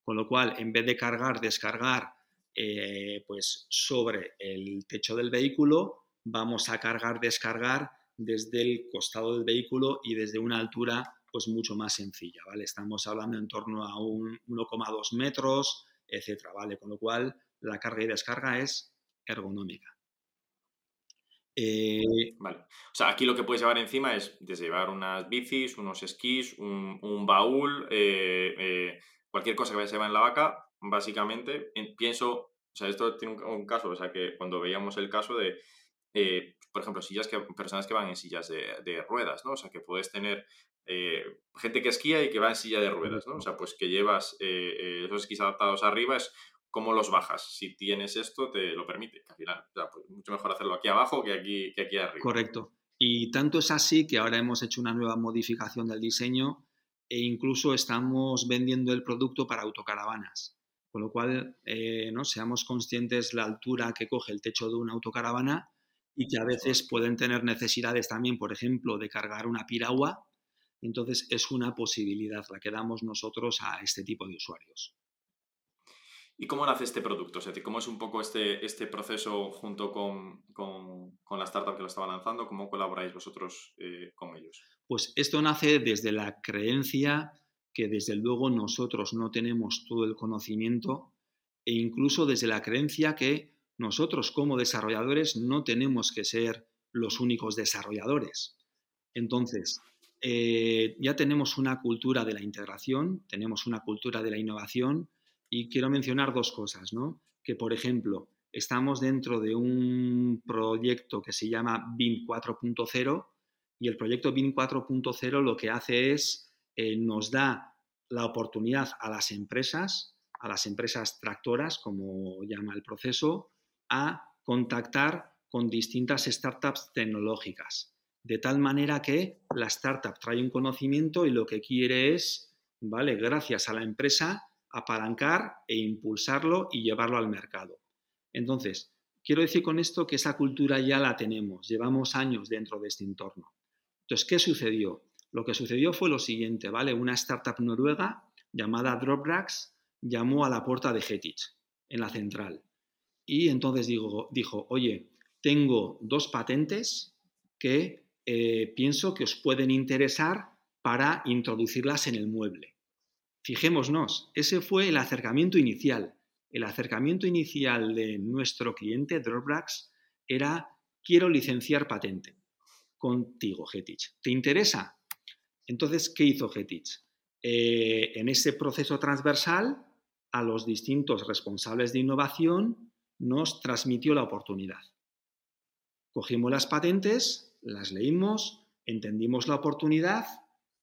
Con lo cual, en vez de cargar, descargar eh, pues sobre el techo del vehículo, vamos a cargar, descargar desde el costado del vehículo y desde una altura pues mucho más sencilla, ¿vale? Estamos hablando en torno a un 1,2 metros, etcétera, ¿vale? Con lo cual, la carga y descarga es ergonómica. Eh, vale. O sea, aquí lo que puedes llevar encima es desde llevar unas bicis, unos esquís, un, baúl, eh, eh, cualquier cosa que vayas a llevar en la vaca, básicamente, pienso, o sea, esto tiene un, caso, o sea, que cuando veíamos el caso de, por ejemplo, sillas que, personas que van en sillas de, de, ruedas, ¿no? O sea, que puedes tener eh, gente que esquía y que va en silla de ruedas, ¿no? O sea, pues que llevas eh, eh, esos esquís adaptados arriba es cómo los bajas. Si tienes esto, te lo permite. al final, o sea, pues mucho mejor hacerlo aquí abajo que aquí, que aquí arriba. Correcto. Y tanto es así que ahora hemos hecho una nueva modificación del diseño e incluso estamos vendiendo el producto para autocaravanas. Con lo cual, ¿no? seamos conscientes la altura que coge el techo de una autocaravana y que a veces pueden tener necesidades también, por ejemplo, de cargar una piragua entonces es una posibilidad la que damos nosotros a este tipo de usuarios. ¿Y cómo nace este producto? O ¿cómo es un poco este, este proceso junto con, la startup que lo estaba lanzando? ¿Cómo colaboráis vosotros eh, con ellos? Pues esto nace desde la creencia que desde luego nosotros no tenemos todo el conocimiento e incluso desde la creencia que nosotros como desarrolladores no tenemos que ser los únicos desarrolladores. Entonces, eh, ya tenemos una cultura de la integración, tenemos una cultura de la innovación y quiero mencionar dos cosas, ¿no? Que, por ejemplo, estamos dentro de un proyecto que se llama BIM 4.0 y el proyecto BIM 4.0 lo que hace es, eh, nos da la oportunidad a las empresas, a las empresas tractoras, como llama el proceso, a contactar con distintas startups tecnológicas. De tal manera que la startup trae un conocimiento y lo que quiere es, ¿vale? Gracias a la empresa, apalancar e impulsarlo y llevarlo al mercado. Entonces, quiero decir con esto que esa cultura ya la tenemos, llevamos años dentro de este entorno. Entonces, ¿qué sucedió? Lo que sucedió fue lo siguiente, ¿vale? Una startup noruega llamada Dropbox llamó a la puerta de Getich, en la central. Y entonces digo, dijo, oye, tengo dos patentes que eh, pienso que os pueden interesar para introducirlas en el mueble. Fijémonos, ese fue el acercamiento inicial. El acercamiento inicial de nuestro cliente, Dropbox, era quiero licenciar patente contigo, Getich. ¿Te interesa? Entonces, ¿qué hizo Getich? Eh, en ese proceso transversal, a los distintos responsables de innovación nos transmitió la oportunidad. Cogimos las patentes, las leímos, entendimos la oportunidad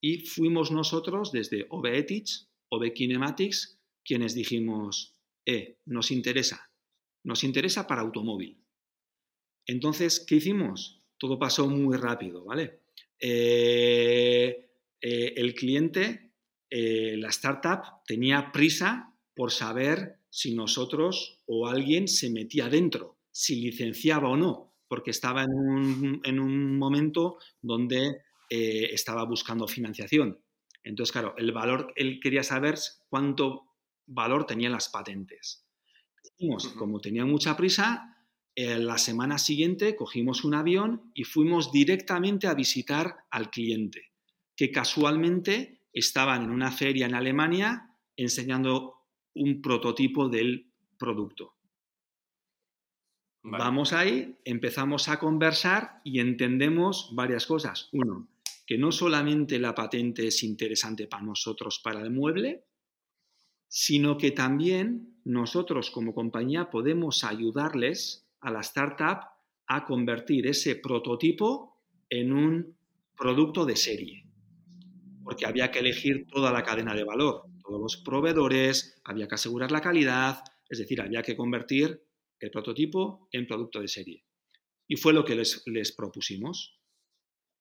y fuimos nosotros desde OB Kinematics, quienes dijimos, eh, nos interesa, nos interesa para automóvil. Entonces, ¿qué hicimos? Todo pasó muy rápido, ¿vale? Eh, eh, el cliente, eh, la startup, tenía prisa por saber si nosotros o alguien se metía dentro, si licenciaba o no, porque estaba en un, en un momento donde estaba buscando financiación. Entonces, claro, el valor, él quería saber cuánto valor tenían las patentes. Como tenía mucha prisa, eh, la semana siguiente cogimos un avión y fuimos directamente a visitar al cliente, que casualmente estaban en una feria en Alemania enseñando un prototipo del producto. Vamos ahí, empezamos a conversar y entendemos varias cosas. Uno, que no solamente la patente es interesante para nosotros, para el mueble, sino que también nosotros como compañía podemos ayudarles a la startup a convertir ese prototipo en un producto de serie. Porque había que elegir toda la cadena de valor, todos los proveedores, había que asegurar la calidad, es decir, había que convertir el prototipo en producto de serie. Y fue lo que les, propusimos.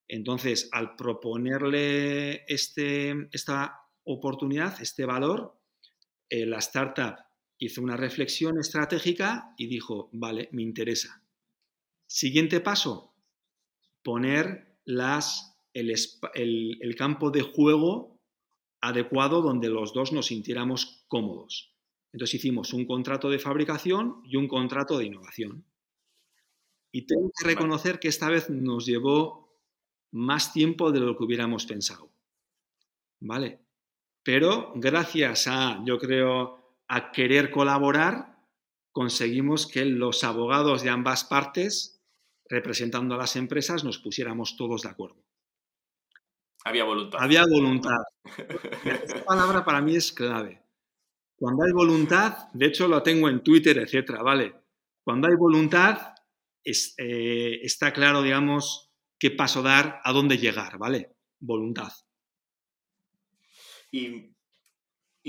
Entonces, al proponerle este, esta oportunidad, este valor, eh, la startup hizo una reflexión estratégica y dijo, vale, me interesa. Siguiente paso, poner las, el, campo de juego adecuado donde los dos nos sintiéramos cómodos. Entonces hicimos un contrato de fabricación y un contrato de innovación. Y tengo que reconocer que esta vez nos llevó más tiempo de lo que hubiéramos pensado. ¿Vale? Pero gracias a, yo creo, a querer colaborar, conseguimos que los abogados de ambas partes, representando a las empresas, nos pusiéramos todos de acuerdo. Había voluntad. Había voluntad. Esta palabra para mí es clave. Cuando hay voluntad, de hecho lo tengo en Twitter, etcétera, ¿vale? Cuando hay voluntad, eh, está claro, digamos, qué paso dar, a dónde llegar, ¿vale? Voluntad. Y,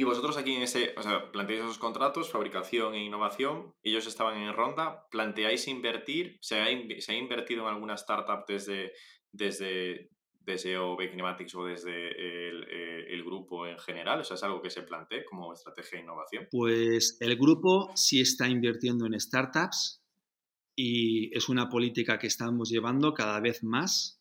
vosotros aquí en ese, o sea, planteáis esos contratos, fabricación e innovación, ellos estaban en ronda, ¿planteáis invertir? ¿Se ha, invertido en alguna startup desde, desde, desde OB Kinematics o desde el, el, grupo en general? O ¿es algo que se plantee como estrategia de innovación? Pues el grupo sí está invirtiendo en startups, y es una política que estamos llevando cada vez más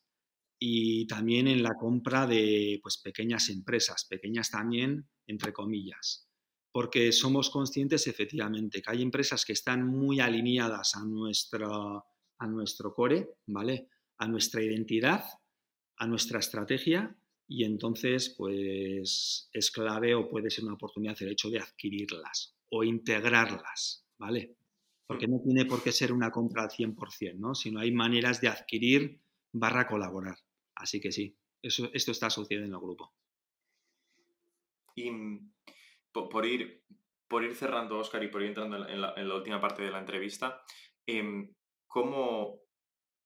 y también en la compra de pues, pequeñas empresas, pequeñas también, entre comillas. porque somos conscientes efectivamente que hay empresas que están muy alineadas a nuestro, a nuestro core, ¿vale? A nuestra identidad, a nuestra estrategia y entonces pues es clave o puede ser una oportunidad el hecho de adquirirlas o integrarlas, ¿vale? Porque no tiene por qué ser una compra al 100%, ¿no? Sino hay maneras de adquirir barra colaborar. Así que sí, eso, esto está sucediendo en el grupo. Y mm, por, ir, por ir cerrando, Oscar, y por ir entrando en la, última parte de la entrevista, em, ¿cómo,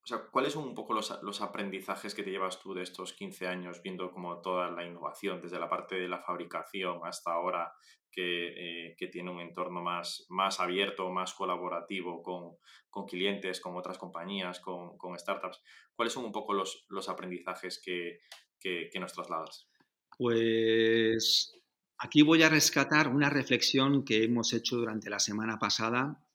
o sea, ¿cuáles son un poco los, aprendizajes que te llevas tú de estos 15 años viendo como toda la innovación, desde la parte de la fabricación hasta ahora, que, eh, tiene un entorno más, más abierto, más colaborativo con, clientes, con otras compañías, con, startups? ¿Cuáles son un poco los, aprendizajes que, que nos trasladas? Pues Aquí voy a rescatar una reflexión que hemos hecho durante la semana pasada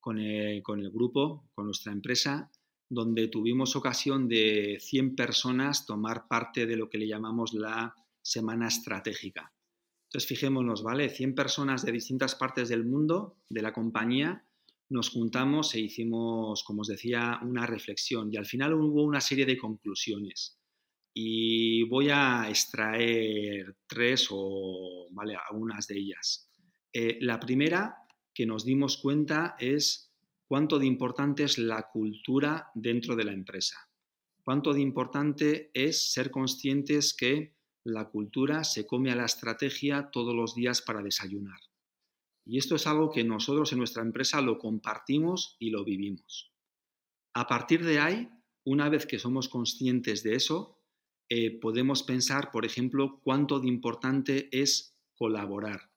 con el, grupo, con nuestra empresa, donde tuvimos ocasión de 100 personas tomar parte de lo que le llamamos la semana estratégica. Entonces, fijémonos, ¿vale? 100 personas de distintas partes del mundo, de la compañía, nos juntamos e hicimos, como os decía, una reflexión y al final hubo una serie de conclusiones y voy a extraer tres o ¿vale? algunas de ellas. Eh, la primera que nos dimos cuenta es cuánto de importante es la cultura dentro de la empresa. Cuánto de importante es ser conscientes que la cultura se come a la estrategia todos los días para desayunar. Y esto es algo que nosotros en nuestra empresa lo compartimos y lo vivimos. A partir de ahí, una vez que somos conscientes de eso, eh, podemos pensar, por ejemplo, cuánto de importante es colaborar,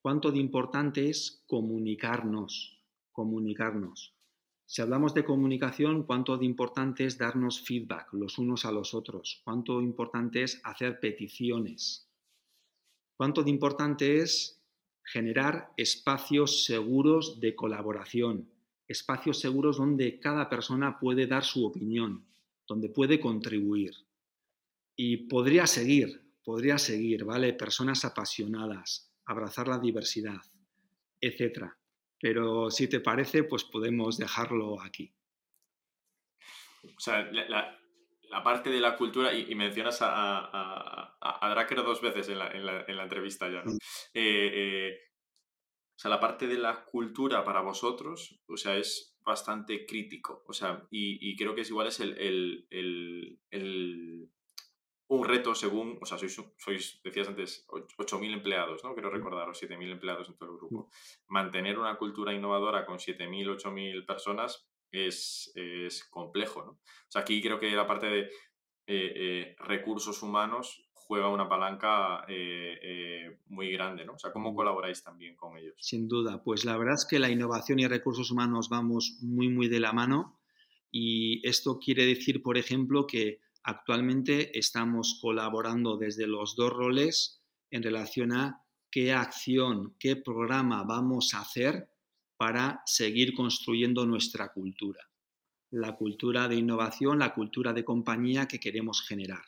cuánto de importante es comunicarnos, comunicarnos. Si hablamos de comunicación, cuánto de importante es darnos feedback los unos a los otros, cuánto importante es hacer peticiones, cuánto de importante es generar espacios seguros de colaboración, espacios seguros donde cada persona puede dar su opinión, donde puede contribuir. Y podría seguir, podría seguir, ¿vale? Personas apasionadas, abrazar la diversidad, etcétera. Pero si te parece, pues podemos dejarlo aquí. O sea, la, parte de la cultura, y, mencionas a, a, a, dos veces en la, en la, entrevista ya, ¿no? Mm. Eh, eh, o sea, la parte de la cultura para vosotros, o sea, es bastante crítico. O sea, y, creo que es igual es el, el un reto según, o sea, sois, sois decías antes, 8.000 empleados, ¿no? Quiero recordar, o 7.000 empleados en todo el grupo. Mantener una cultura innovadora con 7.000, 8.000 personas es, es, complejo, ¿no? O sea, aquí creo que la parte de eh, eh, recursos humanos juega una palanca eh, muy grande, ¿no? O sea, ¿cómo colaboráis también con ellos? Sin duda, pues la verdad es que la innovación y recursos humanos vamos muy, muy de la mano y esto quiere decir, por ejemplo, que Actualmente estamos colaborando desde los dos roles en relación a qué acción, qué programa vamos a hacer para seguir construyendo nuestra cultura. La cultura de innovación, la cultura de compañía que queremos generar.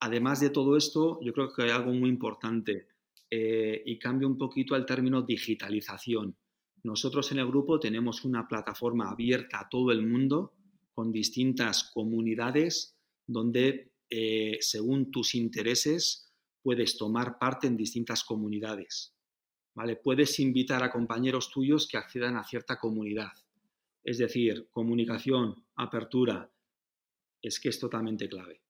Además de todo esto, yo creo que hay algo muy importante eh, y cambio un poquito al término digitalización. Nosotros en el grupo tenemos una plataforma abierta a todo el mundo con distintas comunidades donde eh, según tus intereses puedes tomar parte en distintas comunidades. ¿vale? Puedes invitar a compañeros tuyos que accedan a cierta comunidad. Es decir, comunicación, apertura, es que es totalmente clave.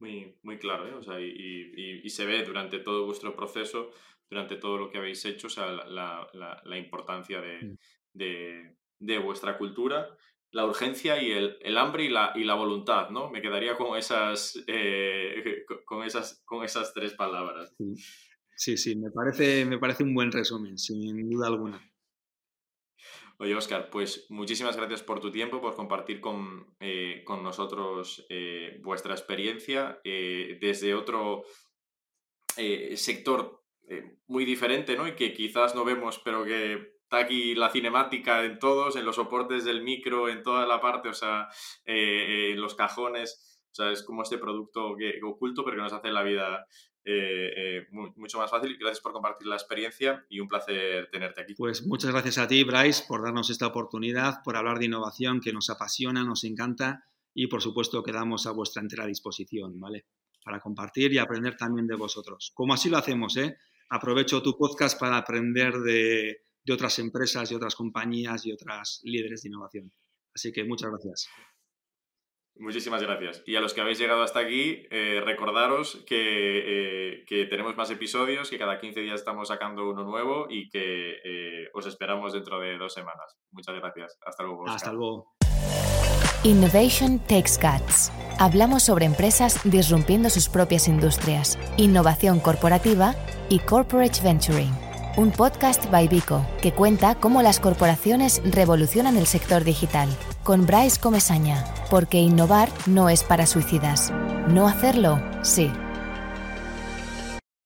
Muy, muy claro, ¿eh? y, se ve durante todo vuestro proceso, durante todo lo que habéis hecho, la, importancia mm. de, de, vuestra cultura la urgencia y el, hambre y la, y la, voluntad, ¿no? Me quedaría con esas, eh, con esas, con esas tres palabras. Sí, sí, me, parece, me parece un buen resumen, sin duda alguna. Oye, Oscar, pues muchísimas gracias por tu tiempo, por compartir con, eh, nosotros eh, vuestra experiencia desde otro sector muy diferente, ¿no? Y que quizás no vemos, pero que está aquí la cinemática en todos, en los soportes del micro, en toda la parte, o sea, eh, en los cajones. O sea, es como este producto que, oculto, pero que nos hace la vida eh, eh, mucho más fácil. Gracias por compartir la experiencia y un placer tenerte aquí. Pues muchas gracias a ti, Bryce, por darnos esta oportunidad, por hablar de innovación que nos apasiona, nos encanta y por supuesto quedamos a vuestra entera disposición, ¿vale? Para compartir y aprender también de vosotros. Como así lo hacemos, ¿eh? Aprovecho tu podcast para aprender de, de otras empresas y otras compañías y otras líderes de innovación. Así que muchas gracias. Muchísimas gracias. Y a los que habéis llegado hasta aquí, eh, recordaros que, eh, que, tenemos más episodios, que cada 15 días estamos sacando uno nuevo y que eh, os esperamos dentro de dos semanas. Muchas gracias. Hasta luego. Hasta luego. Innovation Takes Guts. Hablamos sobre empresas disrumpiendo sus propias industrias, innovación corporativa y corporate venturing un podcast by Vico que cuenta cómo las corporaciones revolucionan el sector digital. Con Bryce Comesaña, porque innovar no es para suicidas. No hacerlo, sí.